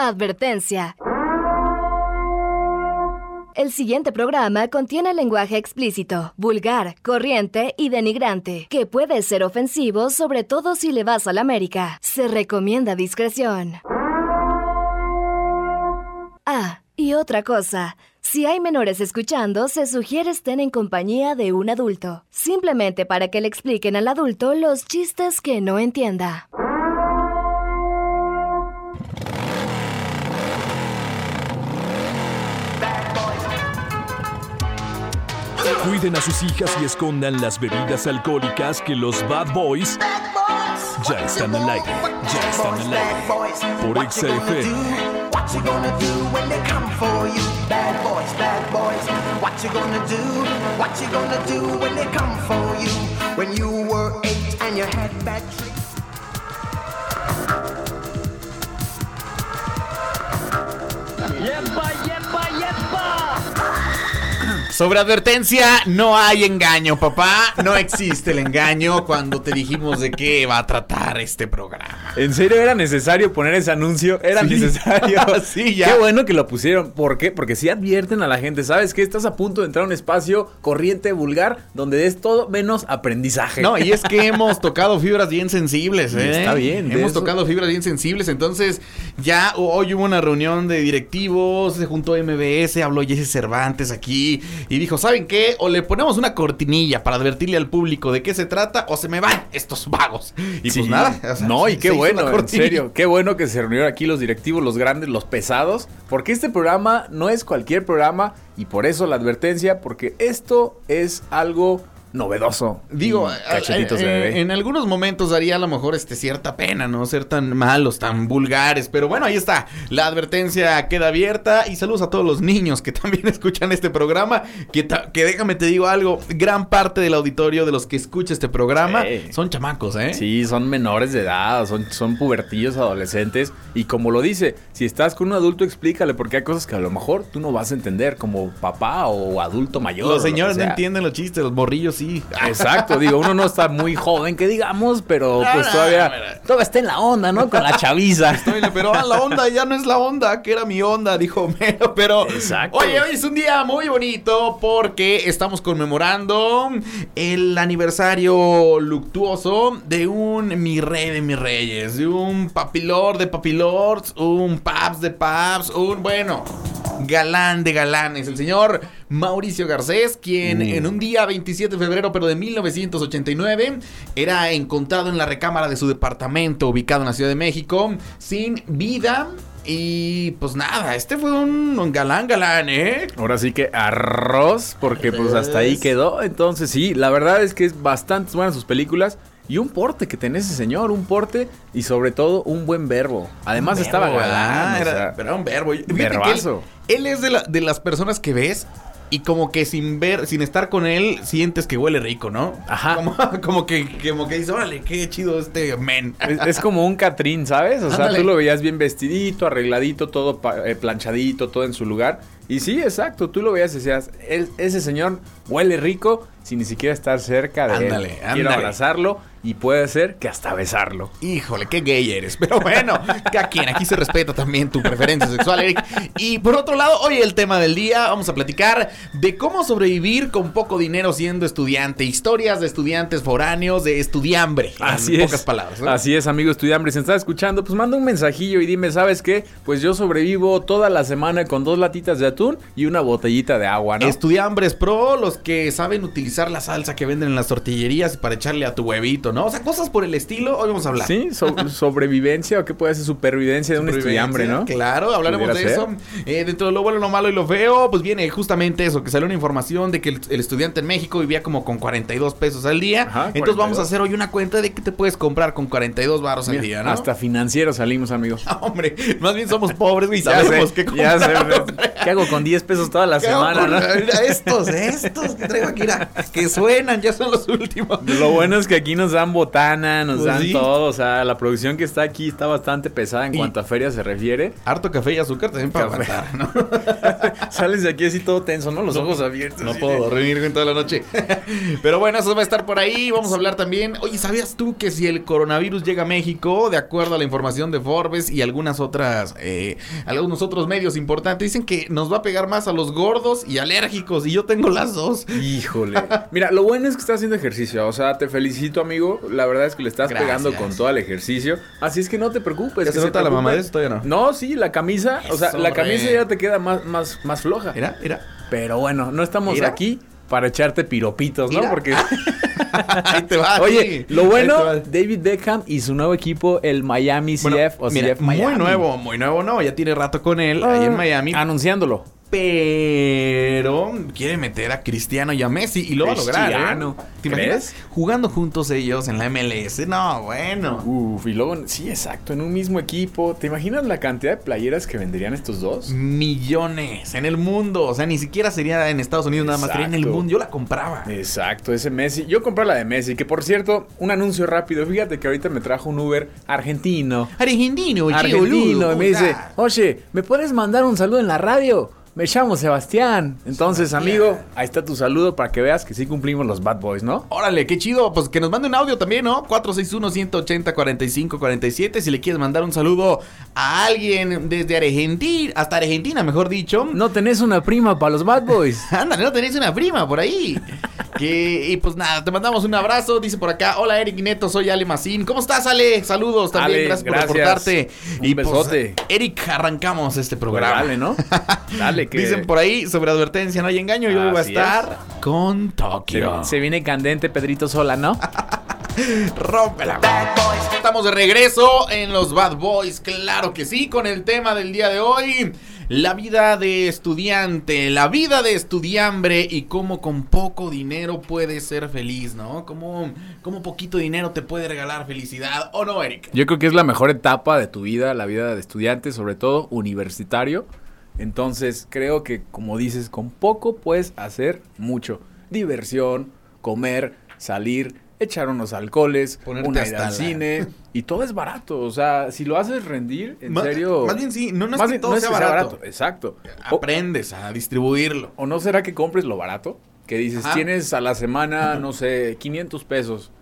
Advertencia. El siguiente programa contiene lenguaje explícito, vulgar, corriente y denigrante, que puede ser ofensivo sobre todo si le vas a la América. Se recomienda discreción. Ah, y otra cosa. Si hay menores escuchando, se sugiere estén en compañía de un adulto, simplemente para que le expliquen al adulto los chistes que no entienda. Cuiden a sus hijas y escondan las bebidas alcohólicas que los Bad Boys ya están al aire. Ya están al aire. Por XFM. What you gonna do when they come for you? Bad boys, bad boys. What you gonna do? What you gonna do when they come for you? When you were eight and you had bad tricks. Sobre advertencia, no hay engaño, papá. No existe el engaño cuando te dijimos de qué va a tratar este programa. ¿En serio era necesario poner ese anuncio? Era Sí. necesario. Sí, ya. Qué bueno que lo pusieron. ¿Por qué? Porque si advierten a la gente, ¿sabes qué? Estás a punto de entrar a un espacio corriente, vulgar, donde es todo menos aprendizaje. No, y es que hemos tocado fibras bien sensibles, ¿eh? está bien, Hemos eso- tocado fibras bien sensibles, entonces ya hoy hubo una reunión de directivos, se juntó MBS, habló Jesse Cervantes aquí y dijo, ¿saben qué? O le ponemos una cortinilla para advertirle al público de qué se trata o se me van estos vagos. Y Sí. pues nada. o sea, no, y qué bueno, en serio. Qué bueno que se reunieron aquí los directivos, los grandes, los pesados. Porque este programa no es cualquier programa. Y por eso la advertencia, porque esto es algo novedoso. Digo, cachetitos de bebé. en algunos momentos daría a lo mejor este cierta pena, ¿no? Ser tan malos, tan vulgares. Pero bueno, ahí está. La advertencia queda abierta. Y saludos a todos los niños que también escuchan este programa. Que, que déjame te digo algo. Gran parte del auditorio de los que escucha este programa Sí. son chamacos, ¿eh? Sí, son menores de edad, son, son pubertillos adolescentes. Y como lo dice, si estás con un adulto, explícale, porque hay cosas que a lo mejor tú no vas a entender como papá o adulto mayor. Los lo señores no entienden los chistes, los morrillos sí. Exacto, digo, uno no está muy joven, que digamos, pero No, pues no, todavía, mira. todavía está en la onda, ¿no? Con la chaviza. Pero ah, la onda ya no es la onda, que era mi onda, dijo Homero. Pero, Exacto. oye, hoy es un día muy bonito porque estamos conmemorando el aniversario luctuoso de un mi rey de mis reyes, de un papilor de papilords, un paps de paps, un bueno. Galán de galanes, el señor Mauricio Garcés, quien Uh. en un día 27 de febrero, pero de 1989, era encontrado en la recámara de su departamento ubicado en la Ciudad de México, sin vida. Y pues nada, este fue un, un galán, galán, ¿eh? Ahora sí que arroz, porque pues hasta ahí quedó. Entonces sí, la verdad es que es bastante buenas sus películas. Y un porte que tenía ese señor, un porte y sobre todo un buen verbo. Además Un estaba verbo, galán. o Era, sea, pero era un verbo. Que él, verbazo. él es de, la- de las personas que ves y como que sin ver, sin estar con él, sientes que huele rico, ¿no? Ajá. Como, como que, como que dices, órale, qué chido este men. Es, es como un Catrín, ¿sabes? O sea, Ándale. tú lo veías bien vestidito, arregladito, todo eh, planchadito, todo en su lugar. Y sí, exacto, tú lo veías y decías, "El- ese señor huele rico sin ni siquiera estar cerca de Ándale, él. ándale. Quiero abrazarlo y puede ser que hasta besarlo. Híjole, qué gay eres. Pero bueno, cada quien. Aquí se respeta también tu preferencia sexual, Eric. Y por otro lado, hoy el tema del día, vamos a platicar de cómo sobrevivir con poco dinero siendo estudiante. Historias de estudiantes foráneos, de estudiambre. Así en es. pocas palabras. ¿no? Así es, amigo estudiante. Si estás escuchando, pues manda un mensajillo y dime, ¿sabes qué? Pues yo sobrevivo toda la semana con dos latitas de atún y una botellita de agua, ¿no? Estudiambres pro, los que saben utilizar la salsa que venden en las tortillerías para echarle a tu huevito, ¿no? O sea, cosas por el estilo, hoy vamos a hablar. Sí, so- sobrevivencia o qué puede ser supervivencia de un estudiambre, ¿no? Claro, hablaremos de eso. Eh, dentro de lo bueno, lo malo y lo feo, pues viene justamente eso, que salió una información de que el, el estudiante en México vivía como con 42 pesos al día. Ajá, Entonces vamos 42. a hacer hoy una cuenta de que te puedes comprar con 42 baros al Mira, día, ¿no? Hasta financiero salimos, amigos. Hombre, más bien somos pobres, güey, sabemos qué ya sé, compramos. ¿Qué hago con 10 pesos toda la ¿Qué semana, con- no? Mira, estos, estos que traigo aquí, que suenan, ya son los últimos. Lo bueno es que aquí nos dan botana, nos Pues dan sí. todo. O sea, la producción que está aquí está bastante pesada en Y- cuanto a feria se refiere. Harto café y azúcar también para Café. aguantar, ¿no? Sales de aquí así todo tenso, ¿no? Los ojos abiertos. No puedo dormir en toda la noche. Pero bueno, eso va a estar por ahí. Vamos a hablar también. Oye, ¿sabías tú que si el coronavirus llega a México, de acuerdo a la información de Forbes y algunas otras, eh, algunos otros medios importantes, dicen que nos va a pegar más a los gordos y alérgicos? Y yo tengo las dos. Híjole. Mira, lo bueno es que estás haciendo ejercicio. O sea, te felicito, amigo. La verdad es que le estás Gracias. pegando con todo el ejercicio. Así es que no te preocupes. ¿Ya se nota la preocupen. mamadez? Todavía no. No, sí, la camisa. o sea, la camisa ya te queda más, más, más floja. Mira, mira. Pero bueno, no estamos Mira. aquí para echarte piropitos, ¿no? Mira. Porque. Ahí te va. Oye, sí. lo bueno. David Beckham y su nuevo equipo, el Miami CF Bueno, o mira, CF Miami. muy nuevo, muy nuevo, no, ya tiene rato con él ahí en Miami, Anunciándolo. Pero quiere meter a Cristiano y a Messi y lo va a lograr. ¿eh? Cristiano. ¿Te imaginas? Jugando juntos ellos en la MLS. No, bueno. Uf, y luego, sí, exacto, en un mismo equipo. ¿Te imaginas la cantidad de playeras que venderían estos dos? Millones en el mundo. O sea, ni siquiera sería en Estados Unidos nada más, sería en el Exacto. mundo. Yo la compraba. Exacto, ese Messi. Yo compré la de Messi, que por cierto, un anuncio rápido. Fíjate que ahorita me trajo un Uber argentino. Argentino, Argentino, y me dice, oye, ¿me puedes mandar un saludo en la radio? Me llamo Sebastián. Entonces, Sebastián. amigo, ahí está tu saludo para que veas que sí cumplimos los Bad Boys, ¿no? Órale, qué chido. Pues que nos mande un audio también, ¿no? 461-180-4547. Si le quieres mandar un saludo a alguien desde Argentina, hasta Argentina, mejor dicho. ¿No tenés una prima para los Bad Boys? Ándale, no tenéis una prima por ahí. que, y pues nada, te mandamos un abrazo. Dice por acá, hola Eric Neto, soy Ale Macín. ¿Cómo estás, Ale? Saludos también, Ale, gracias, gracias. por reportarte. Un y pues, besote. Eric, arrancamos este Pues programa. dale, ¿no? Dale, que... Dicen por ahí, sobre advertencia, no hay engaño. Yo voy a estar con Tokio. se viene candente Pedrito Sola, ¿no? Rómpela. Estamos de regreso en los Bad Boys, claro que sí, con el tema del día de hoy. La vida de estudiante, la vida de estudiambre y cómo con poco dinero puedes ser feliz, ¿no? Cómo, cómo poquito dinero te puede regalar felicidad, ¿o no, Eric? Yo creo que es la mejor etapa de tu vida, la vida de estudiante, sobre todo universitario. Entonces, creo que, como dices, con poco puedes hacer mucho. Diversión, comer, salir, echar unos alcoholes, Ponerte una ida al la- cine. Y todo es barato. O sea, si lo haces rendir, en Ma- serio... más bien sí, no- no es más que bien, todo sea barato. Exacto. O, Aprendes a distribuirlo. ¿O no será que compres lo barato? Que dices, Ajá. tienes a la semana, no sé, 500 pesos.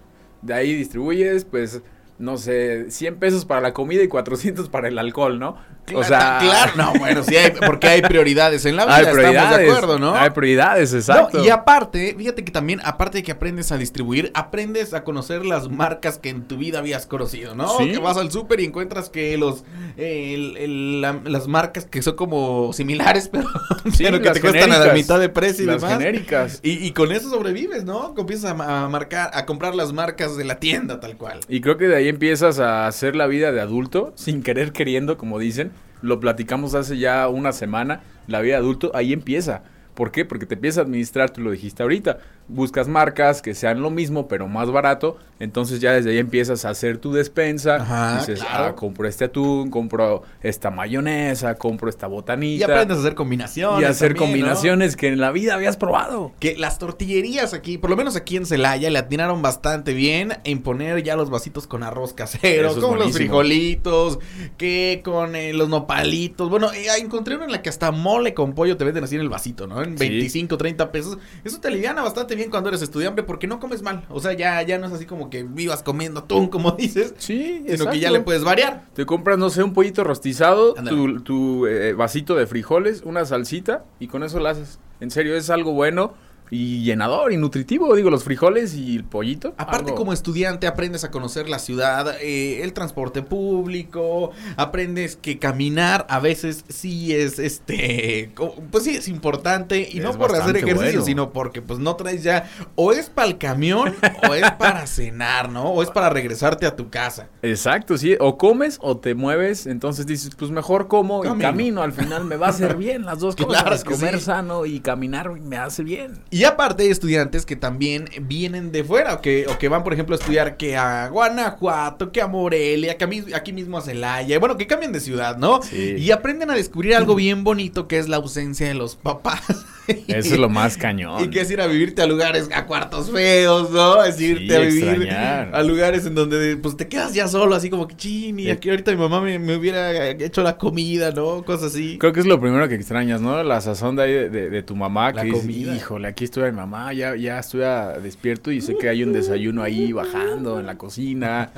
De ahí distribuyes, pues, no sé, 100 pesos para la comida y 400 para el alcohol, ¿no? O sea, claro, no, bueno, sí hay, porque hay prioridades en la vida, hay estamos de acuerdo, ¿no? Hay prioridades, exacto. No, y aparte, fíjate que también, aparte de que aprendes a distribuir, aprendes a conocer las marcas que en tu vida habías conocido, ¿no? Sí. Que vas al súper y encuentras que los eh, el- el- la- las marcas que son como similares, pero, Sí, pero que te cuestan a la mitad de precio y Las demás. genéricas. Y, y con eso sobrevives, ¿no? Empiezas a, a marcar, a comprar las marcas de la tienda tal cual. Y creo que de ahí empiezas a hacer la vida de adulto, sin querer queriendo, como dicen. Lo platicamos hace ya una semana. La vida adulto ahí empieza. ¿Por qué? Porque te empiezas a administrar, tú lo dijiste ahorita. Buscas marcas que sean lo mismo, pero más barato. Entonces ya desde ahí empiezas a hacer tu despensa. Ajá, dices, claro. ah, compro este atún, compro esta mayonesa, compro esta Y botanita. aprendes a hacer combinaciones. y a hacer también, ¿no? combinaciones que en la vida habías probado. Que las tortillerías aquí, por lo menos aquí en Celaya, le atinaron bastante bien en poner ya los vasitos con arroz casero, Eso con los frijolitos, que con eh, los nopalitos. Bueno, eh, encontré uno en la que hasta mole con pollo te venden así en el vasito, ¿no? En Sí. 25, 30 pesos. Eso te aliviana bastante bien cuando eres estudiante porque no comes mal. O sea, ya, ya no es así como que vivas comiendo atún, como dices, Sí, sino que ya le puedes variar. Te compras, no sé, un pollito rostizado, tu, tu, eh, vasito de frijoles, una salsita y con eso lo haces. En serio, es algo bueno y llenador y nutritivo. Digo, los frijoles y el pollito. Aparte, algo- como estudiante, aprendes a conocer la ciudad, eh, el transporte público, aprendes que caminar a veces sí es, este, pues sí es importante y no por hacer ejercicio, bueno. sino porque pues no traes ya, o es para el camión o es para cenar, ¿no? O es para regresarte a tu casa. Exacto, sí. O comes o te mueves. Entonces dices, pues mejor como y Camino. camino. Al final me va a hacer bien las dos cosas. Comer sí. sano y caminar me hace bien. Y aparte hay estudiantes que también vienen de fuera o que, o que van, por ejemplo, a estudiar que a Guanajuato, que a Morelia, que a aquí mismo a Celaya. Bueno, que cambian de ciudad, ¿no? Sí. Y aprenden a descubrir algo bien bonito que es la ausencia de los papás. Eso es lo más cañón. Y que es ir a vivirte a lugares, a cuartos feos, ¿no? Es irte Sí, a vivir extrañar. a lugares en donde pues te quedas ya solo, así como que chin, y Sí. aquí ahorita mi mamá me, me hubiera hecho la comida, ¿no? Cosas así. Creo que es lo primero que extrañas, ¿no? La sazón de, ahí de, de- de tu mamá. La que dices, comida. híjole, aquí estoy mi mamá, ya, ya estoy a- despierto y sé que hay un desayuno ahí bajando en la cocina.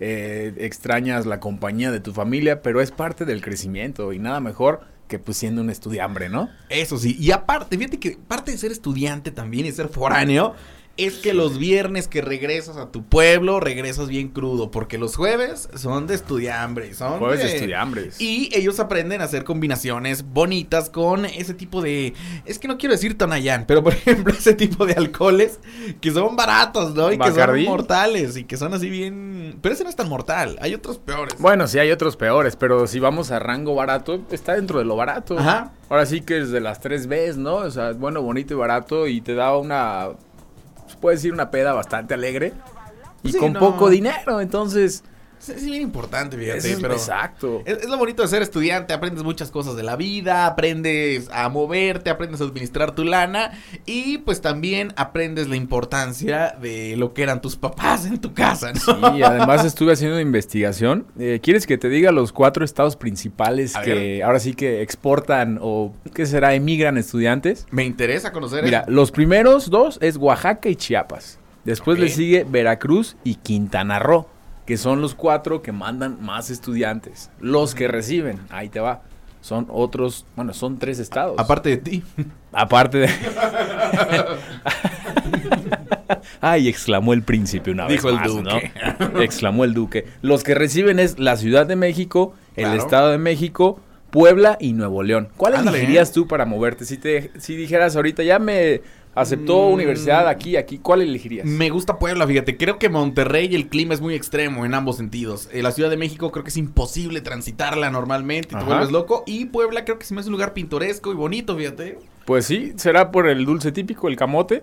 eh, extrañas la compañía de tu familia, pero es parte del crecimiento y nada mejor que pues siendo un estudiambre, ¿no? Eso sí, y aparte, fíjate que parte de ser estudiante también y ser foráneo es que los viernes que regresas a tu pueblo, regresas bien crudo, porque los jueves son de estudiambre, son Jueves de estudiambres. Y ellos aprenden a hacer combinaciones bonitas con ese tipo de, es que no quiero decir Tonayán, pero por ejemplo ese tipo de alcoholes que son baratos, ¿no? Y que son mortales y que son así bien, pero ese no es tan mortal, hay otros peores. Bueno, sí hay otros peores, pero si vamos a rango barato, está dentro de lo barato. Ajá. Ahora sí que es de las tres Bs, ¿no? O sea, bueno, bonito y barato y te da una, se puede decir una peda bastante alegre y Sí, con no. poco dinero, entonces... Es, bien importante, fíjate, es- pero exacto. Es, es lo bonito de ser estudiante, aprendes muchas cosas de la vida, aprendes a moverte, aprendes a administrar tu lana y pues también aprendes la importancia de lo que eran tus papás en tu casa, ¿no? Y además estuve haciendo investigación. Eh, ¿Quieres que te diga los cuatro estados principales A que ver. ahora sí que exportan o qué será, emigran estudiantes? Me interesa conocer Mira, eso. los primeros dos es Oaxaca y Chiapas. Después le sigue Veracruz y Quintana Roo, que son los cuatro que mandan más estudiantes. Los que reciben, ahí te va. Son otros, bueno, son tres estados. Aparte de ti. Aparte de. Ay, exclamó el príncipe una Dijo vez el más, duque. ¿no? Exclamó el duque. Los que reciben es la Ciudad de México, el Claro. Estado de México, Puebla y Nuevo León. ¿Cuál elegirías ¿eh? tú para moverte? Si te si dijeras ahorita ya me aceptó Mm. universidad aquí, aquí, ¿cuál elegirías? Me gusta Puebla, fíjate. Creo que Monterrey el clima es muy extremo en ambos sentidos. Eh, la Ciudad de México creo que es imposible transitarla normalmente y te vuelves loco. Y Puebla creo que se me hace un lugar pintoresco y bonito, fíjate. Pues sí, será por el dulce típico, el camote.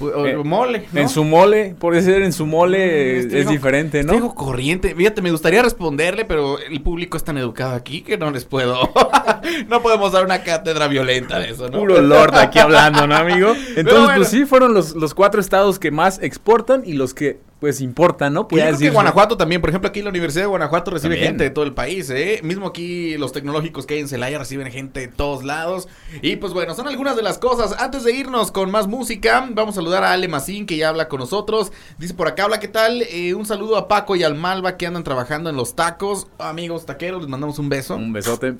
O- Eh, mole. ¿no? En su mole, puede ser en su mole, Este es diferente, ¿no? hijo corriente. Fíjate, me gustaría responderle, pero el público es tan educado aquí que no les puedo. no podemos dar una cátedra violenta de eso, ¿no? Puro Lord aquí hablando, ¿no, amigo? Entonces, bueno. pues sí, fueron los, los cuatro estados que más exportan y los que, pues, importan, ¿no? Y yo Puede creo que. Guanajuato también, por ejemplo, aquí la Universidad de Guanajuato recibe También. gente de todo el país, ¿eh? Mismo aquí los tecnológicos que hay en Celaya reciben gente de todos lados. Y pues bueno, son algunas de las cosas. Antes de irnos con más música, vamos a saludar a Ale Macín que ya habla con nosotros. Dice por acá, hola, ¿qué tal? Eh, un saludo a Paco y al Malva que andan trabajando en los tacos. Amigos taqueros, les mandamos un beso. Un besote,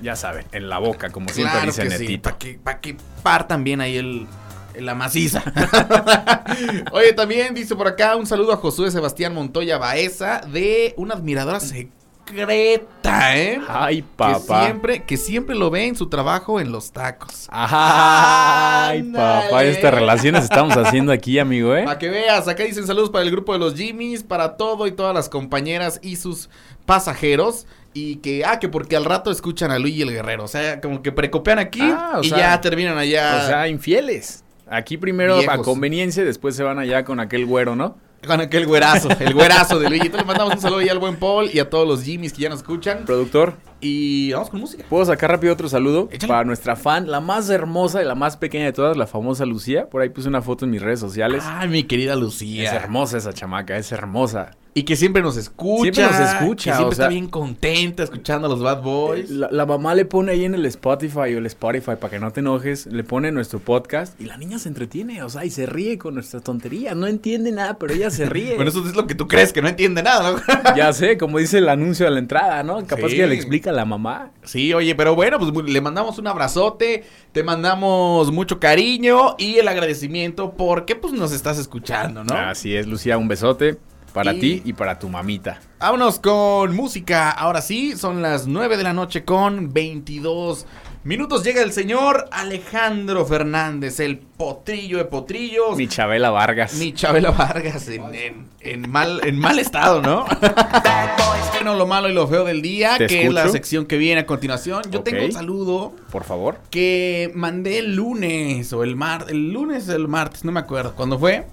ya saben, en la boca, como siempre dice que sí, Netito. para que, pa' que partan bien ahí el, la maciza. Oye, también dice por acá un saludo a Josué Sebastián Montoya Baeza de una admiradora secreta, ¿eh? Ay, Que papá. siempre, que siempre lo ve en su trabajo en los tacos. Ay, papá, estas relaciones estamos haciendo aquí, amigo, ¿eh? Para que veas, acá dicen saludos para el grupo de los Jimmys, para todo y todas las compañeras y sus pasajeros. Y que, ah, que porque al rato escuchan a Luigi el Guerrero. O sea, como que precopean aquí Ah, y sea, ya terminan allá. O sea, infieles. Aquí primero a conveniencia, después se van allá con aquel güero, ¿no? Con aquel güerazo, el güerazo de Luigi. Entonces le mandamos un saludo ahí al buen Paul y a todos los Jimmys que ya nos escuchan. Productor, Y vamos con música. ¿puedo sacar rápido otro saludo? Échale. Para nuestra fan, la más hermosa y la más pequeña de todas, la famosa Lucía. Por ahí puse una foto en mis redes sociales. Ay, mi querida Es Lucía. hermosa esa chamaca, es hermosa. Y que siempre nos escucha. Siempre nos escucha, Que siempre o sea- está bien contenta escuchando a los Bad Boys. La, la mamá le pone ahí en el Spotify o el Spotify para que no te enojes, le pone nuestro podcast y la niña se entretiene, o sea, y se ríe con nuestras tonterías. No entiende nada, pero ella se ríe. Bueno, eso es lo que tú crees, que no entiende nada, ¿no? Ya sé, como dice el anuncio de la entrada, ¿no? Capaz Sí. que le explica a la mamá. Sí, oye, pero bueno, pues le mandamos un abrazote, te mandamos mucho cariño y el agradecimiento porque pues nos estás escuchando, ¿no? Así es, Lucía, un besote. Para Y- ti y para tu mamita. Vámonos con música. Ahora sí, son las 9 de la noche con 22 minutos. Llega el señor Alejandro Fernández, el potrillo de potrillos. Mi Chabela Vargas. Mi Chabela Vargas en, en- en mal, en mal estado, ¿no? bueno, lo malo y lo feo del día, que es la sección que viene a continuación. Yo tengo un saludo Por favor. que mandé el lunes o el martes, el lunes o el martes, no me acuerdo cuándo fue.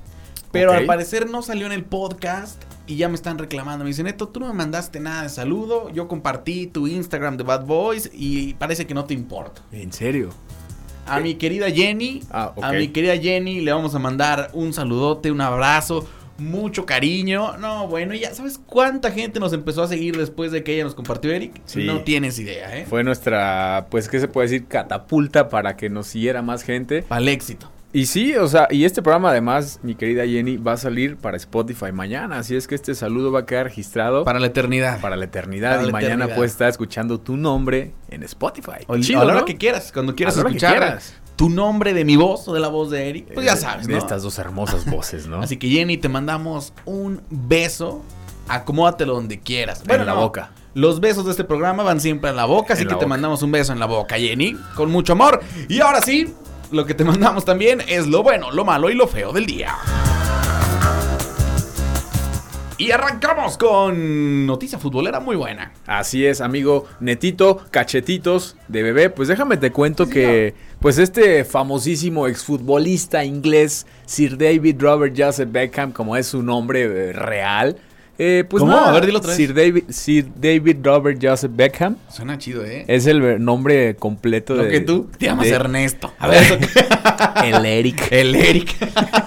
Pero al parecer no salió en el podcast y ya me están reclamando. Me dicen, Neto, tú no me mandaste nada de saludo. Yo compartí tu Instagram de Bad Boys y parece que no te importa. ¿En serio? A mi querida Jenny, Ah, a mi querida Jenny le vamos a mandar un saludote, un abrazo, mucho cariño. No, bueno, ya sabes cuánta gente nos empezó a seguir después de que ella nos compartió Eric. Sí. No tienes idea, ¿eh? Fue nuestra, pues, ¿qué se puede decir? Catapulta para que nos siguiera más gente. Para el éxito. Y sí, o sea, y este programa además, mi querida Jenny, va a salir para Spotify mañana. Así es que este saludo va a quedar registrado para, Para la eternidad. la eternidad. Para y la mañana eternidad. puedes estar escuchando tu nombre en Spotify. O, Chido, a la hora ¿no? que quieras, cuando quieras escuchar tu nombre de mi voz o de la voz de Eric, pues ya Eh, sabes, De ¿no? estas dos hermosas voces, ¿no? Así que Jenny, te mandamos un beso. Acomódatelo donde quieras. En la boca. Los besos de este programa van siempre en la boca, así En que te boca. mandamos un beso en la boca, Jenny, con mucho amor. Y ahora sí, lo que te mandamos también es lo bueno, lo malo y lo feo del día. Y arrancamos con noticia futbolera muy buena. Así es, amigo Netito, cachetitos de bebé. Pues déjame te cuento que, pues este famosísimo exfutbolista inglés, Sir David Robert Joseph Beckham, como es su nombre eh, real. Eh, pues ¿Cómo? nada, A ver, dilo otra vez. Sir David, Sir David Robert Joseph Beckham Suena chido, ¿eh? es el nombre completo Lo de. que tú te llamas de- Ernesto. A ver, eso El Eric. El Eric.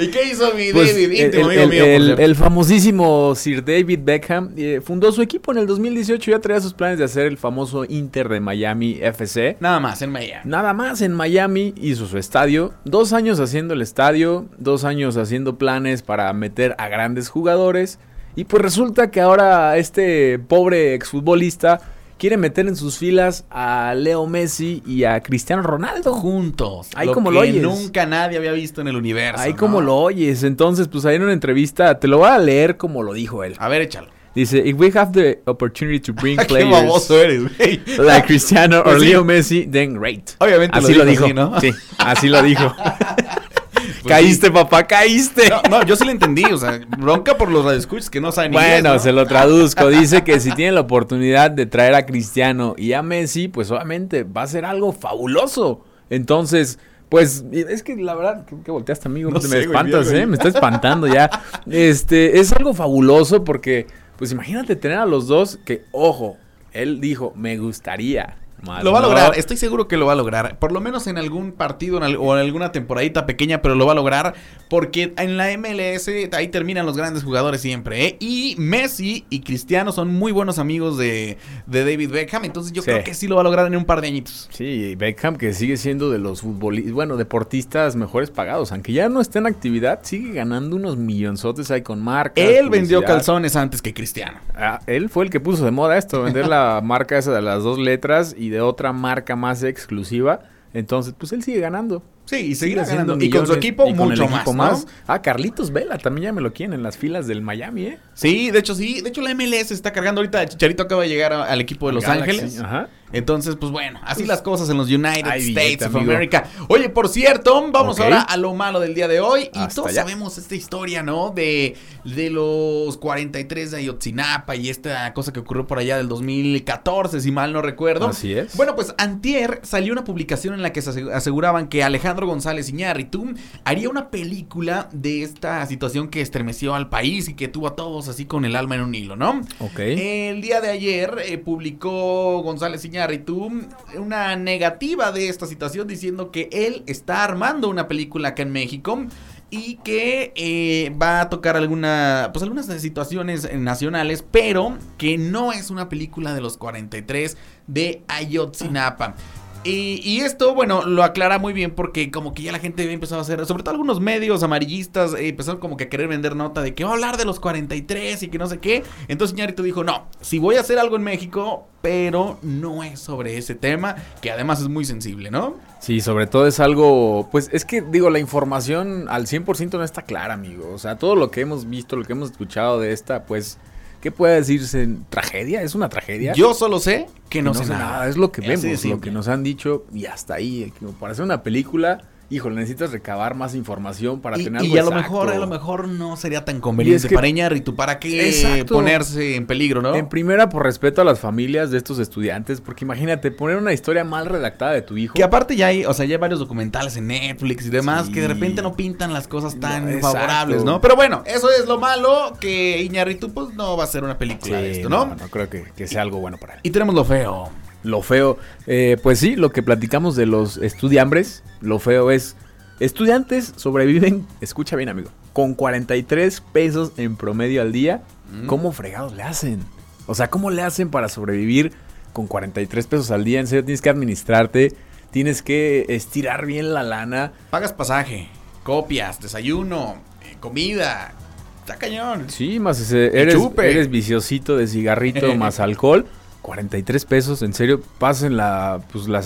¿Y qué hizo mi Pues, David? el, Íntimo el- amigo mío, el famosísimo Sir David Beckham eh, fundó su equipo en el 2018 y ya traía sus planes de hacer el famoso Inter de Miami FC. Nada más, en Miami. Nada más en Miami hizo su estadio. Dos años haciendo el estadio, dos años haciendo planes para meter a grandes jugadores. Y pues resulta que ahora este pobre exfutbolista quiere meter en sus filas a Leo Messi y a Cristiano Ronaldo. Juntos. Ahí lo como que lo oyes. nunca nadie había visto en el universo. Ahí ¿no? como lo oyes. Entonces, pues ahí en una entrevista, te lo voy a leer como lo dijo él. A ver, échalo. Dice, if we have the opportunity to bring Qué players baboso eres, güey. like Cristiano Pues or sí. Leo Messi, then great. Obviamente así lo dijo dijo. así, ¿no? Sí, así lo dijo. Pues caíste, papá, caíste. No, no, yo sí lo entendí. O sea, bronca por los radioescuchas que no saben inglés, Bueno, ¿no? se lo traduzco. Dice que si tiene la oportunidad de traer a Cristiano y a Messi, pues obviamente va a ser algo fabuloso. Entonces, pues es que la verdad, ¿qué, qué volteaste, amigo? No me güey, espantas, ¿eh? Me está espantando ya. Este, es algo fabuloso porque, pues imagínate tener a los dos que, ojo, él dijo, me gustaría. Más Lo va a no". lograr, estoy seguro que lo va a lograr. Por lo menos en algún partido en o en alguna temporadita pequeña, pero lo va a lograr. Porque en la MLS ahí terminan los grandes jugadores siempre. ¿eh? Y Messi y Cristiano son muy buenos amigos de, de David Beckham. Entonces yo Sí. creo que sí lo va a lograr en un par de añitos. Sí, Beckham que sigue siendo de los futbolistas, bueno, deportistas mejores pagados, aunque ya no esté en actividad, sigue ganando unos millonzotes ahí con marcas. Él vendió calzones antes que Cristiano. Ah, él fue el que puso de moda esto, vender la marca esa de las dos letras y de otra marca más exclusiva. Entonces, pues él sigue ganando. Sí, y Sigue seguirá ganando. Y con su millones, equipo y con mucho el equipo más, ¿no? Ah, Carlitos Vela también ya me lo quieren en las filas del Miami, ¿eh? Sí, de hecho sí. De hecho la MLS está cargando ahorita. Chicharito acaba de llegar a- al equipo de Los Galaxy, Ángeles. Ajá. Entonces, pues bueno, así Pues, las cosas en los United States billete, of amigo. America. Oye, por cierto, vamos ahora a lo malo del día de hoy. Y todos allá. sabemos esta historia, ¿no? De, de los 43 de Ayotzinapa y esta cosa que ocurrió por allá del 2014, si mal no recuerdo. Así es. Bueno, pues antier salió una publicación en la que se asegu- aseguraban que Alejandro González Iñárritu haría una película de esta situación que estremeció al país y que tuvo a todos así con el alma en un hilo, ¿no? Ok. El día de ayer eh, publicó González Iñárritu una negativa de esta situación diciendo que él está armando una película acá en México y que eh, va a tocar alguna, pues algunas situaciones nacionales, pero que no es una película de los 43 de Ayotzinapa. Y, esto, bueno, lo aclara muy bien porque como que ya la gente había empezado a hacer, sobre todo algunos medios amarillistas, eh, empezaron como que a querer vender nota de que va a hablar de los 43 y que no sé qué. Entonces Ñarito dijo, no, si voy a hacer algo en México, pero no es sobre ese tema, que además es muy sensible, ¿no? Sí, sobre todo es algo, pues es que digo, la información al 100% no está clara, amigo. O sea, todo lo que hemos visto, lo que hemos escuchado de esta, pues, ¿qué puede decirse? ¿Tragedia? ¿Es una tragedia? Yo solo sé que Que no, sé nada. Es lo que vemos, lo que nos han dicho y hasta ahí. Como Para hacer una película, híjole, necesitas recabar más información para Y, tener y algo a lo mejor, a lo mejor no sería tan conveniente Y es que- para Iñárritu, ¿para qué Exacto. ponerse en peligro, no? En primera, por respeto a las familias de estos estudiantes, porque imagínate, poner una historia mal redactada de tu hijo. Que aparte ya hay, o sea, ya hay varios documentales en Netflix y demás Sí. que de repente no pintan las cosas tan exacto. favorables, ¿no? Pero bueno, eso es lo malo, que Iñárritu pues no va a hacer una película Sí, de esto, ¿no? no, no creo que, que sea algo bueno para él. Y tenemos lo feo. Lo feo, eh, pues sí, lo que platicamos de los estudiambres, lo feo es, estudiantes sobreviven, escucha bien amigo, con 43 pesos en promedio al día, Mm. ¿cómo fregados le hacen? O sea, ¿cómo le hacen para sobrevivir con 43 pesos al día? En serio, tienes que administrarte, tienes que estirar bien la lana. Pagas pasaje, copias, desayuno, eh, comida. Está cañón. Sí, más ese, eres, eres viciosito de cigarrito más alcohol. 43 pesos, en serio, pasen la, pues la,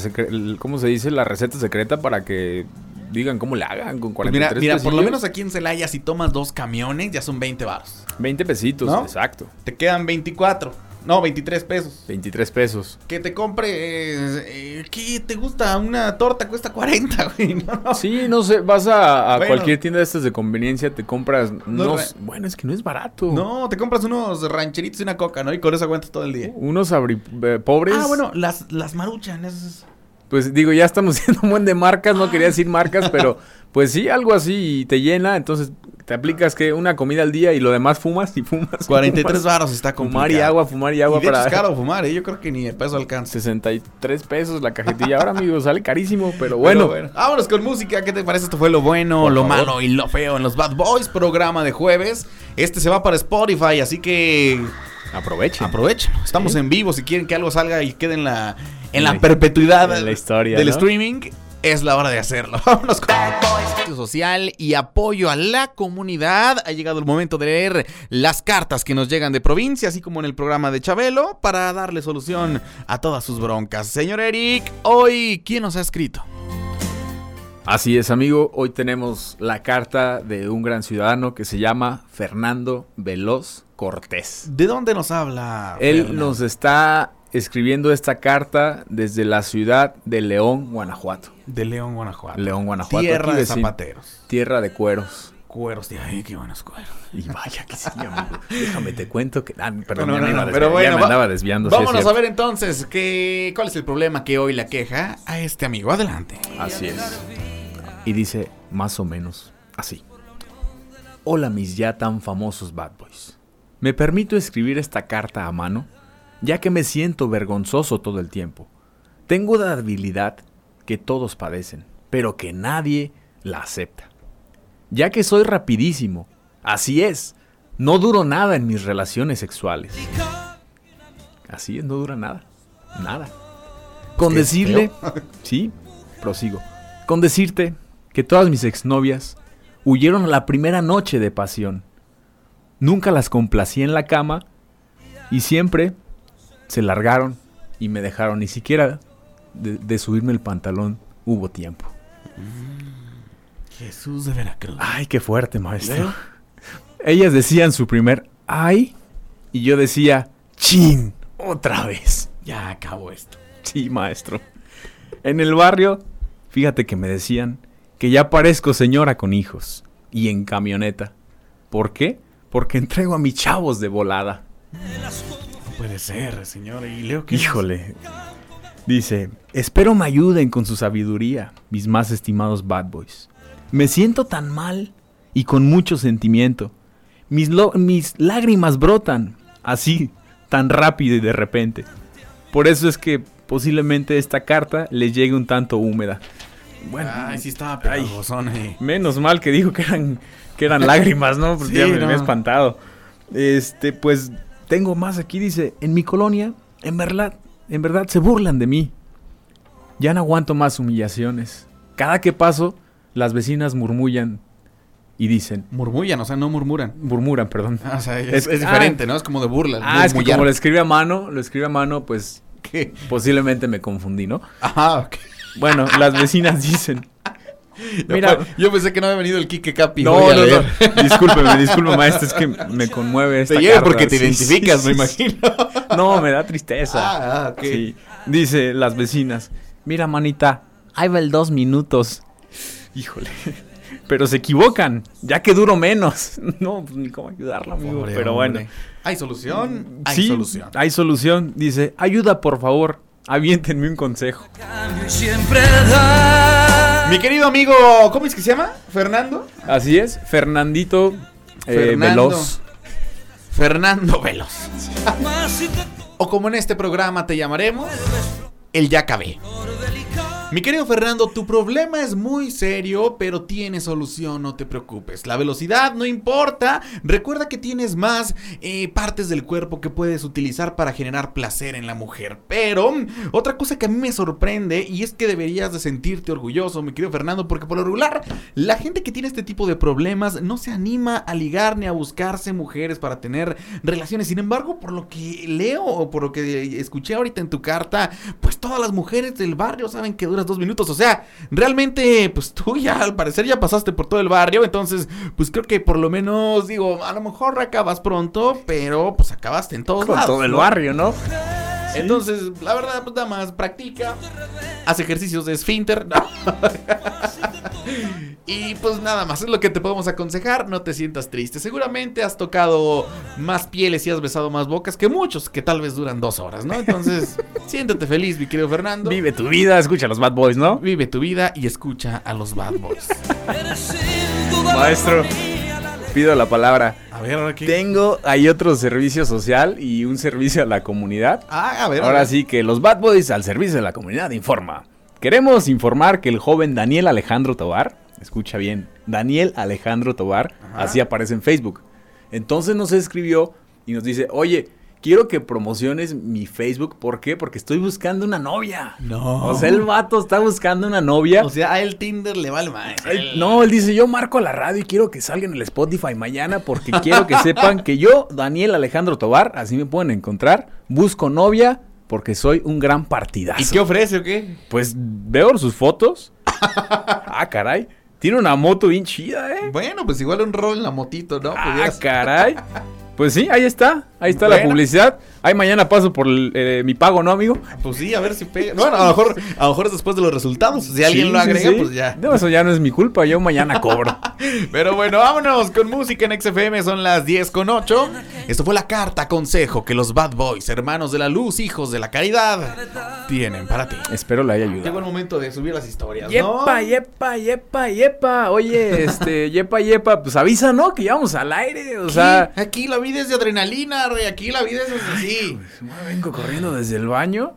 ¿cómo se dice? La receta secreta para que digan cómo le hagan con Pues 43 mira, mira, por lo menos aquí en Celaya, si tomas dos camiones, ya son 20 baros. 20 pesitos, ¿No? exacto. Te quedan 24. No, 23 pesos. 23 pesos. Que te compre. eh, ¿Qué te gusta? Una torta cuesta 40, güey. No. Sí, no sé, vas a, a Bueno. cualquier tienda de estas de conveniencia, te compras No, Bueno, es que no es barato. No, te compras unos rancheritos y una coca, ¿no? Y con eso aguantas todo el día. Unos abri- eh, pobres. Ah, bueno, las, las maruchan, esas. Pues digo, ya estamos siendo un buen de marcas, no quería decir marcas, pero pues sí, algo así y te llena, entonces te aplicas que una comida al día y lo demás fumas y fumas. 43 fumas. baros está Fumar complicado. y agua, fumar y agua Y de hecho para es caro fumar, ¿eh? Yo creo que ni el peso alcanza. 63 pesos la cajetilla. Ahora, amigos, sale carísimo, pero bueno. Pero Vámonos con música. ¿Qué te parece? Esto fue lo bueno, Por lo favor. malo y lo feo en los Bad Boys, programa de jueves. Este se va para Spotify, así que Aprovechen. aprovechen. Estamos Sí. en vivo. Si quieren que algo salga y quede en la, en la la- perpetuidad en la historia, del ¿no? streaming, es la hora de hacerlo. Vámonos con social y apoyo a la comunidad. Ha llegado el momento de leer las cartas que nos llegan de provincia, así como en el programa de Chabelo, para darle solución a todas sus broncas. Señor Eric, hoy, ¿quién nos ha escrito? Así es, amigo. Hoy tenemos la carta de un gran ciudadano que se llama Fernando Veloz Cortés. ¿De dónde nos habla? Él Fernando? nos está escribiendo esta carta desde la ciudad de León, Guanajuato. De León, Guanajuato. León, Guanajuato. Tierra aquí de vecino. zapateros. Tierra de cueros. Cueros de ay, qué buenos cueros. Y vaya que sí, amigo. Déjame te cuento que. Ah, perdón, No, no, no, pero bueno, ya me andaba desviando. sí, Vámonos a ver entonces qué, cuál es el problema que hoy la queja a este amigo. Adelante. Así es. Y dice más o menos así. Hola mis ya tan famosos Bad Boys. Me permito escribir esta carta a mano, ya que me siento vergonzoso todo el tiempo. Tengo la habilidad que todos padecen, pero que nadie la acepta. Ya que soy rapidísimo, así es, no duro nada en mis relaciones sexuales. Así es, no dura nada, nada. Con Qué decirle, sí, prosigo. Con decirte que todas mis exnovias huyeron a la primera noche de pasión. Nunca las complací en la cama y siempre se largaron y me dejaron. Ni siquiera de, de subirme el pantalón hubo tiempo. Jesús de Veracruz. Ay, qué fuerte, maestro. Ellas decían su primer ay y yo decía chin otra vez. Ya acabó esto. Sí, maestro. En el barrio, fíjate que me decían que ya parezco señora con hijos y en camioneta. ¿Por qué? Porque entrego a mis chavos de volada. Puede ser, señor. Y leo que Híjole. Dice, espero me ayuden con su sabiduría, mis más estimados bad boys. Me siento tan mal y con mucho sentimiento. Mis, mis lágrimas brotan, así, tan rápido y de repente. Por eso es que posiblemente esta carta les llegue un tanto húmeda. Bueno, Ay, sí estaba Ay. pegajosón ahí. Menos mal que dijo que eran, que eran lágrimas, ¿no? Porque Sí, ya me, no. me he espantado. Este, pues, tengo más aquí, dice, en mi colonia, en verdad, en verdad se burlan de mí. Ya no aguanto más humillaciones. Cada que paso, las vecinas murmullan y dicen, Murmullan, o sea, no murmuran. murmuran, perdón. Ah, o sea, es, Es- es diferente, ¿no? Es como de burla. Ah, es que como lo escribe a mano, lo escribe a mano, pues ¿Qué? posiblemente me confundí, ¿no? Ajá, ok. Bueno, las vecinas dicen, Mira- yo pensé que no había venido el Kike Capi. No, a no, leer. no. Discúlpeme, discúlpeme, maestro. Es que me conmueve esta Te llega carta. porque te Sí, identificas, sí, me sí, imagino. No, me da tristeza. Ah, ah, ok. Sí. Dice las vecinas. Mira, manita, ahí va el dos minutos. Híjole. Pero se equivocan, ya que duro menos. No, pues ni cómo ayudarla, amigo. Pobre pero hombre. bueno. ¿Hay solución? Hay sí, solución. hay solución. Dice, ayuda, por favor. Aviéntenme un consejo. Mi querido amigo, ¿cómo es que se llama? ¿Fernando? Así es, Fernandito eh, Fernando. Veloz. Fernando Veloz. o como en este programa te llamaremos, el ya acabé. Mi querido Fernando, tu problema es muy serio, pero tiene solución, no te preocupes. La velocidad no importa. Recuerda que tienes más eh, partes del cuerpo que puedes utilizar para generar placer en la mujer. Pero otra cosa que a mí me sorprende y es que deberías de sentirte orgulloso, mi querido Fernando, porque por lo regular la gente que tiene este tipo de problemas no se anima a ligar ni a buscarse mujeres para tener relaciones. Sin embargo, por lo que leo o por lo que escuché ahorita en tu carta, pues todas las mujeres del barrio saben que duras dos minutos. O sea, realmente, pues tú ya al parecer ya pasaste por todo el barrio. Entonces, pues creo que por lo menos, digo, a lo mejor acabas pronto, pero pues acabaste en todos Con lados. todo el barrio, ¿no? Entonces, la verdad, pues nada más practica, hace ejercicios de esfínter. ¿no? y pues nada más es lo que te podemos aconsejar. No te sientas triste. Seguramente has tocado más pieles y has besado más bocas que muchos que tal vez duran dos horas, ¿no? Entonces, siéntate feliz, mi querido Fernando. Vive tu vida, escucha a los Bad Boys, ¿no? Vive tu vida y escucha a los Bad Boys. Maestro, pido la palabra. A ver, ahora qué. Tengo ahí otro servicio social y un servicio a la comunidad. Ah, a ver. a Ahora ver. sí que los Bad Boys al servicio de la comunidad informa. Queremos informar que el joven Daniel Alejandro Tobar, escucha bien, Daniel Alejandro Tobar, así aparece en Facebook. Entonces nos escribió y nos dice, oye, quiero que promociones mi Facebook. ¿Por qué? Porque estoy buscando una novia. No. O sea, el vato está buscando una novia. O sea, a el Tinder le vale más. Él- no, él dice, yo marco la radio y quiero que salga en el Spotify mañana porque quiero que sepan que yo, Daniel Alejandro Tobar, así me pueden encontrar, busco novia porque soy un gran partidazo. ¿Y qué ofrece o qué? Pues veo sus fotos. ah, caray. Tiene una moto bien chida, ¿eh? Bueno, pues igual un rol en la motito, ¿no? Ah, caray. Pues sí, ahí está. Ahí está la publicidad. Ahí mañana paso por eh, mi pago, ¿no, amigo? Pues sí, a ver si pega. Bueno, a lo mejor, a lo mejor es después de los resultados. Si alguien Sí, lo agrega, sí. pues ya. No, eso ya no es mi culpa. Yo mañana cobro. Pero bueno, vámonos con música en XFM. Son las 10 con 8. Esto fue la carta consejo que los Bad Boys, hermanos de la luz, hijos de la caridad, tienen para ti. Espero le haya Llegó ayudado. el momento de subir las historias, ¿no? Yepa, yepa, yepa, yepa. Oye, este, yepa, yepa, pues avisa, ¿no? Que ya vamos al aire. O sea, Aquí, aquí la vida es de adrenalina, rey. Aquí la vida es así. vengo corriendo desde el baño.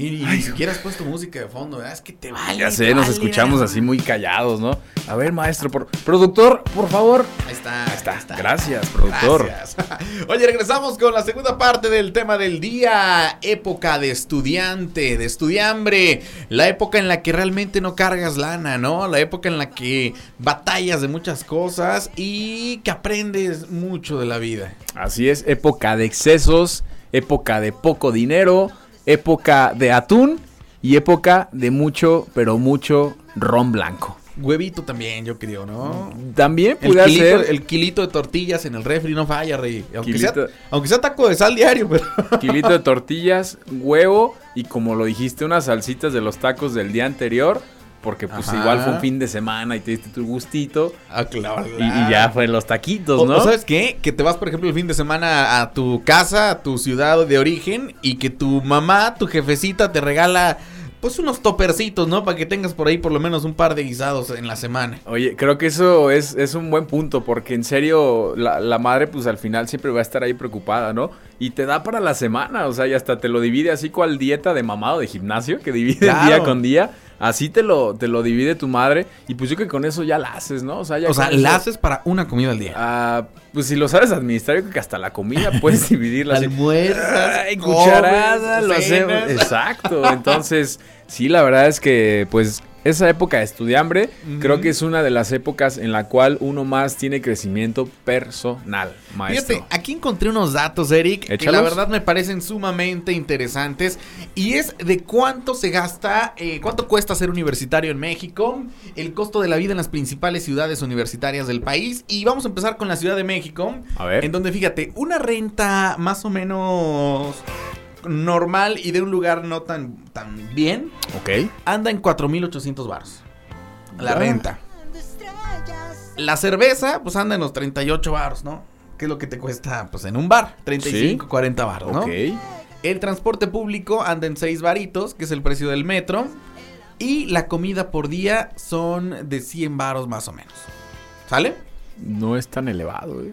Y, y ni siquiera has puesto música de fondo, ¿verdad? Es que te vale. Ya sé, nos escuchamos así muy callados, ¿no? A ver, maestro, por... productor, por favor. Ahí está, ahí está. Gracias, productor. Gracias. Oye, regresamos con la segunda parte del tema del día. Época de estudiante, de estudiambre. La época en la que realmente no cargas lana, ¿no? La época en la que batallas de muchas cosas y que aprendes mucho de la vida. Así es, época de excesos, época de poco dinero, época de atún y época de mucho, pero mucho ron blanco. Huevito también, yo creo, ¿no? También El pudiera kilito, ser el kilito de tortillas en el refri no falla, rey. Aunque, sea, aunque sea taco de sal diario, pero... kilito de tortillas, huevo y como lo dijiste, unas salsitas de los tacos del día anterior. Porque pues Ajá. igual fue un fin de semana y te diste tu gustito. Ah, claro. Y, y ya fue los taquitos, ¿no? o sabes qué? Que te vas, por ejemplo, el fin de semana a tu casa, a tu ciudad de origen, y que tu mamá, tu jefecita, te regala, pues, unos topercitos, ¿no? Para que tengas por ahí por lo menos un par de guisados en la semana. Oye, creo que eso es, es un buen punto, porque en serio, la, la madre, pues al final siempre va a estar ahí preocupada, ¿no? Y te da para la semana, o sea, y hasta te lo divide así cual dieta de mamado de gimnasio, que divide Claro. día con día. Así te lo, te lo divide tu madre. Y pues yo creo que con eso ya la haces, ¿no? O sea, ya O sea, la haces para una comida al día. Ah, pues si lo sabes administrar, yo creo que hasta la comida puedes dividirla. Almuerzas, Ay, comes, cucharada, lo hacemos. Exacto. Entonces, sí, la verdad es que, pues, esa época de estudiambre, creo que es una de las épocas en la cual uno más tiene crecimiento personal, maestro. Fíjate, aquí encontré unos datos, Eric, que la verdad me parecen sumamente interesantes. Y es de cuánto se gasta, eh, cuánto cuesta ser universitario en México, el costo de la vida en las principales ciudades universitarias del país. Y vamos a empezar con la Ciudad de México. A ver. En donde, fíjate, una renta más o menos normal y de un lugar no tan, tan bien, Ok. anda en 4,800 baros. La Ya. renta. La cerveza, pues anda en los 38 baros, ¿no? ¿Qué es lo que te cuesta, pues, en un bar? 35, Sí. 40 baros, ¿no? Ok. El transporte público anda en 6 varitos, que es el precio del metro. Y la comida por día son de 100 baros más o menos. ¿Sale? No es tan elevado, eh.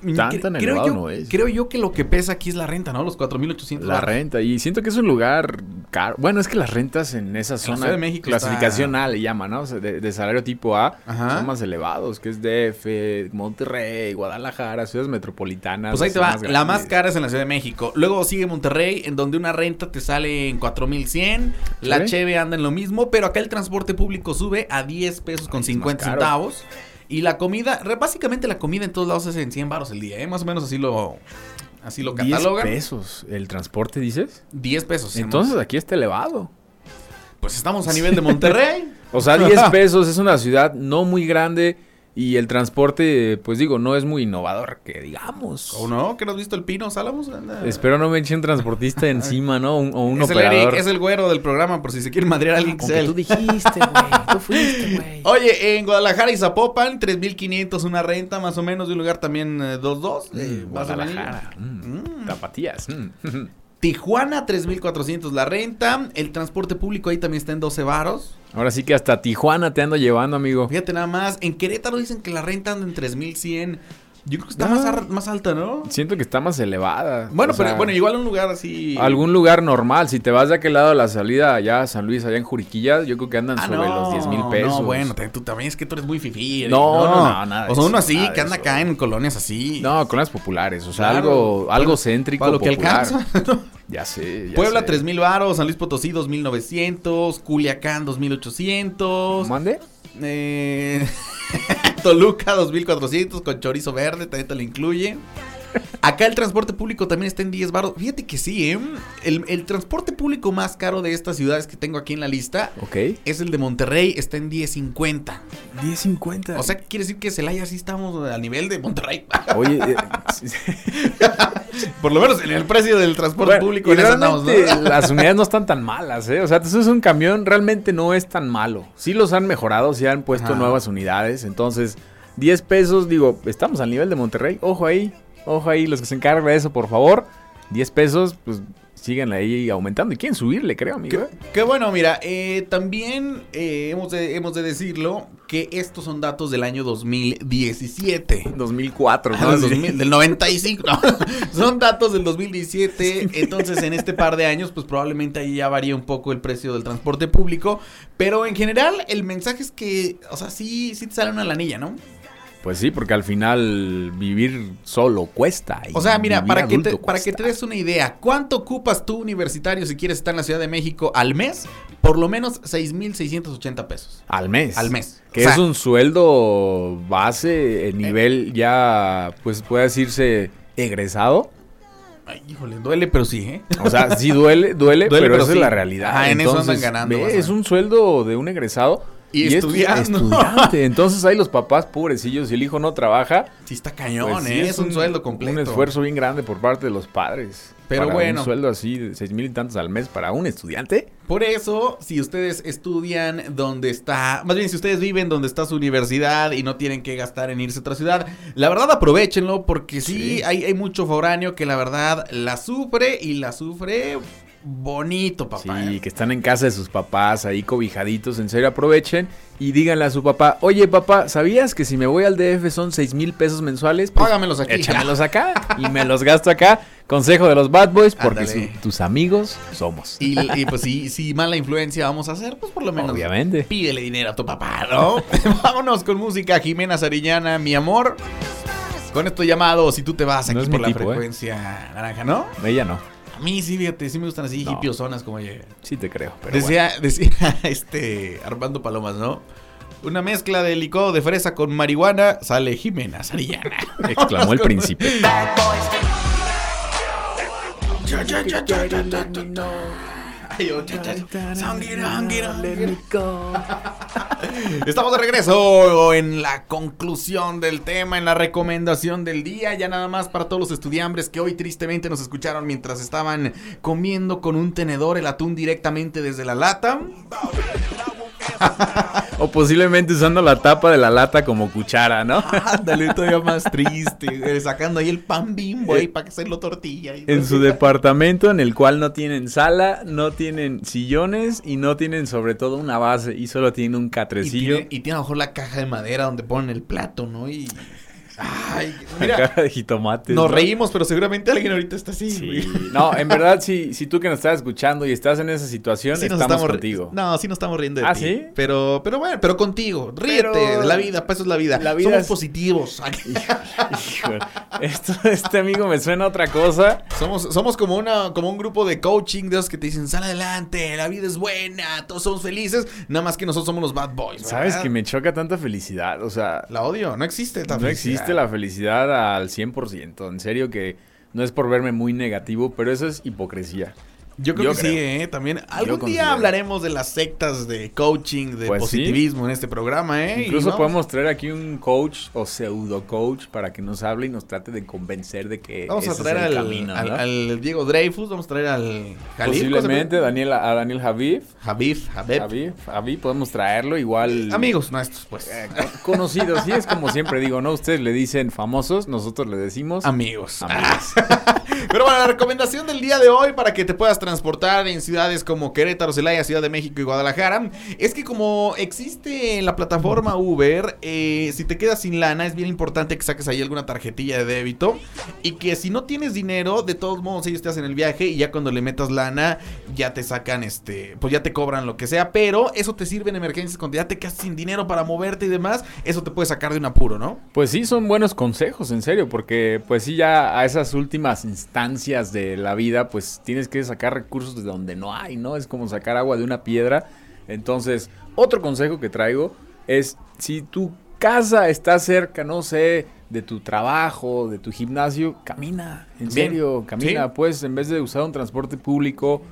Tan, Cre- tan creo elevado yo, no es. Creo yo que lo que pesa aquí es la renta, ¿no? Los 4,800 La renta. Y siento que es un lugar caro. Bueno, es que las rentas en esa zona. Ciudad de México clasificación está- A le llama, ¿no? O sea, de, de salario tipo A. Ajá. Son más elevados, que es DF, Monterrey, Guadalajara, ciudades metropolitanas. Pues ahí te va, más la más cara es en la Ciudad de México. Luego sigue Monterrey, en donde una renta te sale en 4100. La cheve anda en lo mismo, pero acá el transporte público sube a 10 pesos con es 50 más caro. centavos. Y la comida, básicamente la comida en todos lados es en 100 baros el día, ¿eh? Más o menos así lo, así lo 10 catalogan. pesos. ¿El transporte dices? 10 pesos. Entonces hemos- aquí está elevado. pues estamos a nivel de Monterrey. O sea, 10 pesos es una ciudad no muy grande y el transporte, pues digo, no es muy innovador, que digamos. ¿O no? ¿Que no has visto el Pino Salamos? Anda. Espero no me eche un transportista encima, ¿no? Un- o un es el operador. Eric, es el güero del programa, por si se quiere madrear a alguien que sea tú dijiste, güey. Tú fuiste, güey. Oye, en Guadalajara y Zapopan, 3.500 una renta más o menos de un lugar también eh, 2.2. eh, Mm, vas a venir. Guadalajara. mm, Mm. Tapatías. mm. Tijuana, 3.400 la renta. El transporte público ahí también está en 12 varos. Ahora sí que hasta Tijuana te ando llevando, amigo. Fíjate nada más. En Querétaro dicen que la renta anda en 3.100. Yo creo que está Ah. más, alta, ¿no? Siento que está más elevada. Bueno, O pero sea, bueno, igual un lugar así. Algún lugar normal. Si te vas de aquel lado de la salida allá a San Luis, allá en Juriquilla, yo creo que andan Ah, sobre no, los 10 mil pesos. No, bueno, te- tú también es que tú eres muy fifí. No, no, no, nada O sea, uno así, que anda eso. acá en colonias así. No, con las populares. O sea, Claro. algo, algo céntrico, Para lo que popular. alcanza. Ya sé. ya Puebla, sé. 3.000 varos. San Luis Potosí, 2.900. Culiacán, 2.800. ¿Mande? Eh, Toluca 2400 con chorizo verde, también te lo incluye. Acá el transporte público también está en 10 baros. Fíjate que sí, ¿eh? El, el transporte público más caro de estas ciudades que tengo aquí en la lista Ok. es el de Monterrey, está en 10.50. 10.50. O sea, quiere decir que Celaya sí estamos al nivel de Monterrey. Oye, eh, Por lo menos en el precio del transporte Bueno, público y en eso andamos, ¿no? realmente las unidades no están tan malas, ¿eh? O sea, te subes un camión, realmente no es tan malo. Sí los han mejorado, sí han puesto Ajá. nuevas unidades. Entonces, 10 pesos, digo, estamos al nivel de Monterrey. Ojo ahí, ojo ahí, los que se encargan de eso, por favor. 10 pesos, pues siguen ahí aumentando. Y quieren subirle, creo, amigo. ¿eh? Qué bueno, mira, eh, también eh, hemos, de, hemos de decirlo que estos son datos del año 2017. 2004, Ah, del, 2000, del 95, no. Son datos del 2017. Entonces, en este par de años, pues probablemente ahí ya varía un poco el precio del transporte público. Pero en general, el mensaje es que, o sea, sí, sí te sale una lanilla, ¿no? Pues sí, porque al final vivir solo cuesta. y O sea, mira, para que, te, para que te des una idea, ¿cuánto ocupas tú universitario si quieres estar en la Ciudad de México al mes? Por lo menos 6,680 pesos. Al mes. Al mes. Que O sea- es un sueldo base, el nivel ya, pues puede decirse egresado. Ay, híjole, duele, pero sí, ¿eh? O sea, sí duele, duele, Duele, pero, pero esa sí. es la realidad. Ajá, en eso andan Entonces, ganando ve, es un sueldo de un egresado. Y estudiando. estudiante. Entonces ahí los papás pobrecillos, si el hijo no trabaja, Sí está cañón, pues sí ¿eh? Es un, sueldo completo. Un esfuerzo bien grande por parte de los padres. Pero Para bueno. Un sueldo así de seis mil y tantos al mes para un estudiante. Por eso, si ustedes estudian donde está, más bien si ustedes viven donde está su universidad y no tienen que gastar en irse a otra ciudad, la verdad aprovechenlo porque sí, Sí. Hay, hay mucho foráneo que la verdad la sufre y la sufre bonito, papá. Sí, ¿eh? que están en casa de sus papás, ahí cobijaditos, en serio aprovechen y díganle a su papá, oye papá, ¿sabías que si me voy al DF son seis mil pesos mensuales? Pues, Págamelos aquí. Échamelos acá y me los gasto acá Consejo de los Bad Boys, porque su- tus amigos somos. Y, y, pues si, si mala influencia vamos a hacer, pues por lo menos Obviamente. pídele dinero a tu papá, ¿no? Vámonos con música, Jimena Sarillana, mi amor. Con esto llamado, si tú te vas aquí No por la tipo, ¿eh? frecuencia naranja, ¿no? Ella no. A mí sí, fíjate, sí me gustan así No. como ella. Sí te creo. Pero Decía, decía este Armando Palomas, ¿no? Una mezcla de licuado de fresa con marihuana sale Jimena Sarillana. exclamó el príncipe. Oh. Estamos de regreso en la conclusión del tema, en la recomendación del día. Ya nada más para todos los estudiantes que hoy tristemente nos escucharon mientras estaban comiendo con un tenedor el atún directamente desde la lata. O posiblemente usando la tapa de la lata como cuchara, ¿no? Ándale, todavía más triste, güey, sacando ahí el pan bimbo ahí para hacerlo tortilla. y- En su departamento en el cual no tienen sala, no tienen sillones y no tienen sobre todo una base y solo tienen un Y catrecillo. tiene, y tiene a lo mejor la caja de madera donde ponen el plato, ¿no? Y. Ay, mira, de jitomates. nos ¿no? reímos, pero seguramente alguien ahorita está así, Sí. No, en verdad, si, si tú que nos estás escuchando y estás en esa situación, Sí estamos contigo. No, sí nos estamos riendo de ¿Ah, ti. sí? Pero, pero bueno, pero contigo. Ríete Pero- de la vida, pues eso es la vida. La vida Somos es- positivos. Híjole, esto, este amigo me suena a otra cosa. somos, somos como una, como un grupo de coaching de esos que te dicen, sal adelante, la vida es buena, todos somos felices. Nada más que nosotros somos los bad boys. ¿Sabes ¿verdad? que me choca tanta felicidad? O sea, La odio, no existe esta no felicidad. existe la felicidad al 100%. En serio que no es por verme muy negativo, pero eso es hipocresía. Yo creo Yo que sí. ¿eh? También algún día hablaremos de las sectas de coaching, de Pues sí. positivismo en este programa, ¿eh? Incluso podemos traer aquí un coach o pseudo coach para que nos hable y nos trate de convencer de que Vamos a traer es el al, camino, al- ¿no? al Diego Dreyfus, vamos a traer al Jalil, Posiblemente Daniel, a Daniel. Javif, Javep. Javid, Javid, podemos traerlo igual. Amigos nuestros, pues. eh, con- conocidos, sí, es como siempre digo, ¿no? Ustedes le dicen famosos, nosotros le decimos Amigos. amigos. Pero bueno, la recomendación del día de hoy para que te puedas transportar en ciudades como Querétaro, Celaya, Ciudad de México y Guadalajara es que como existe la plataforma Uber, eh, si te quedas sin lana es bien importante que saques ahí alguna tarjetilla de débito y que si no tienes dinero, de todos modos ellos te hacen el viaje y ya cuando le metas lana ya te sacan este, pues ya te cobran lo que sea, pero eso te sirve en emergencias cuando ya te quedas sin dinero para moverte y demás, eso te puede sacar de un apuro, ¿no? Pues sí, son buenos consejos, en serio, porque pues sí, ya a esas últimas instancias de la vida, pues tienes que sacar recursos de donde no hay, ¿no? Es como sacar agua de una piedra. Entonces, otro consejo que traigo es, si tu casa está cerca, no sé, de tu trabajo, de tu gimnasio, camina, en Bien. serio, camina, Sí. pues en vez de usar un transporte público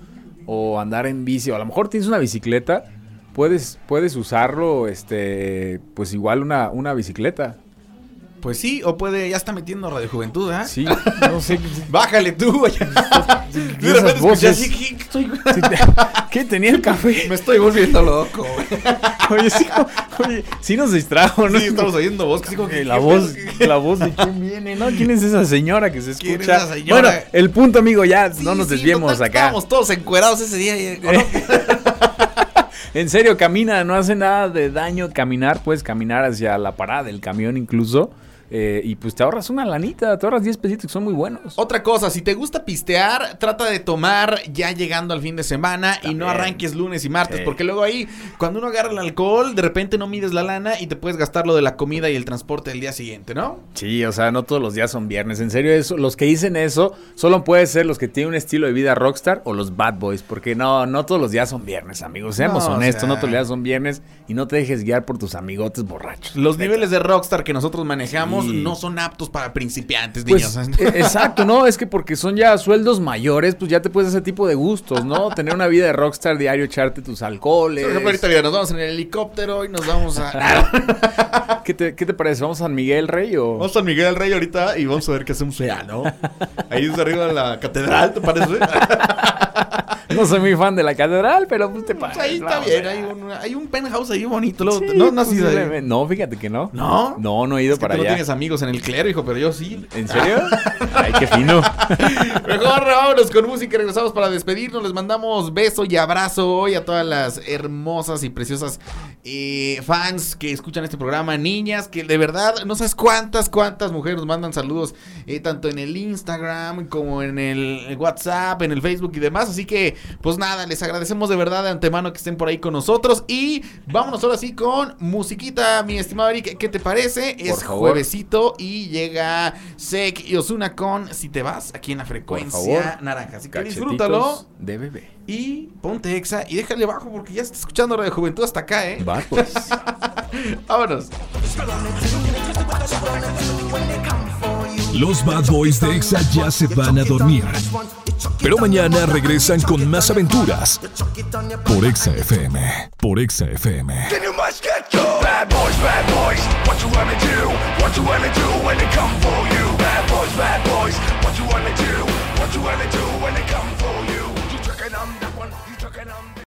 o andar en bici, o a lo mejor tienes una bicicleta, puedes, puedes usarlo, este, pues igual una, una bicicleta. Pues sí, o puede, ya está metiendo Radio Juventud, ¿ah? Sí, no sé. Bájale tú. De repente escuché voces. así, ¿qué, estoy- Sí, te- ¿Qué tenía el café? Me estoy volviendo loco, güey. Oye, sí, oye, sí nos distrajo, ¿no? Sí, estamos oyendo voz. así como que, Que la ¿qué voz, la voz de quién viene, ¿no? ¿Quién es esa señora que se ¿Quién es escucha? esa señora? Bueno, el punto, amigo, ya Sí, no nos sí, desviemos total, acá. Estábamos todos encuerados ese día. y- ¿o no? En serio, camina, no hace nada de daño caminar, puedes caminar hacia la parada del camión incluso. Eh, y pues te ahorras una lanita, te ahorras 10 pesitos que son muy buenos. Otra cosa, si te gusta pistear, trata de tomar ya llegando al fin de semana y no arranques lunes y martes, Sí. porque luego ahí, cuando uno agarra el alcohol, de repente no mides la lana y te puedes gastar lo de la comida y el transporte del día siguiente, ¿no? Sí, o sea, no todos los días son viernes. En serio, eso, los que dicen eso solo puede ser los que tienen un estilo de vida rockstar o los bad boys, porque no, no todos los días son viernes, amigos. Seamos No, o honestos, sea- no todos los días son viernes y no te dejes guiar por tus amigotes borrachos. Los niveles de rockstar que nosotros manejamos No son aptos para principiantes, Pues, niños. exacto, ¿no? Es que porque son ya sueldos mayores, pues ya te puedes ese tipo de gustos, ¿no? Tener una vida de rockstar diario, echarte tus alcoholes. Por ejemplo, ahorita mira, nos vamos en el helicóptero y nos vamos a... ¿Qué te, qué te parece? ¿Vamos a San Miguel Rey o...? Vamos a San Miguel Rey ahorita y vamos a ver qué hacemos allá, ¿no? Ahí es arriba de la catedral, ¿te parece? No soy muy fan de la catedral, pero pues te Pues pasa. ahí está bien, hay un, hay un penthouse ahí bonito. luego- Sí, no, no has ido ahí. posiblemente. No, fíjate que no. ¿No? No, no he ido Es que para tú no allá. tienes amigos en el clero, hijo, pero yo sí. ¿En serio? Ay, qué fino. Mejor vámonos con música y regresamos para despedirnos. Les mandamos beso y abrazo hoy a todas las hermosas y preciosas eh, fans que escuchan este programa, niñas, que de verdad no sabes cuántas, cuántas mujeres nos mandan saludos, eh, tanto en el Instagram como en el WhatsApp, en el Facebook y demás. Así que, pues nada, les agradecemos de verdad de antemano que estén por ahí con nosotros. Y vámonos ahora sí con musiquita, mi estimado Eric. ¿Qué te parece? es favor. juevesito y llega Sek y Osuna con Si te vas aquí en la frecuencia naranja. Así que Cachetitos disfrútalo De bebé. Y ponte exa y déjale bajo porque ya está escuchando Radio Juventud hasta acá, ¿eh? Va, pues. Vámonos. Los Bad Boys de Exa ya se van a dormir. Pero mañana regresan con más aventuras. Por Exa FM. Por Exa FM. Bad boys, bad boys, what you wanna do? What you wanna do when they come for you? Bad boys, bad boys, what you wanna do? What you wanna do when they come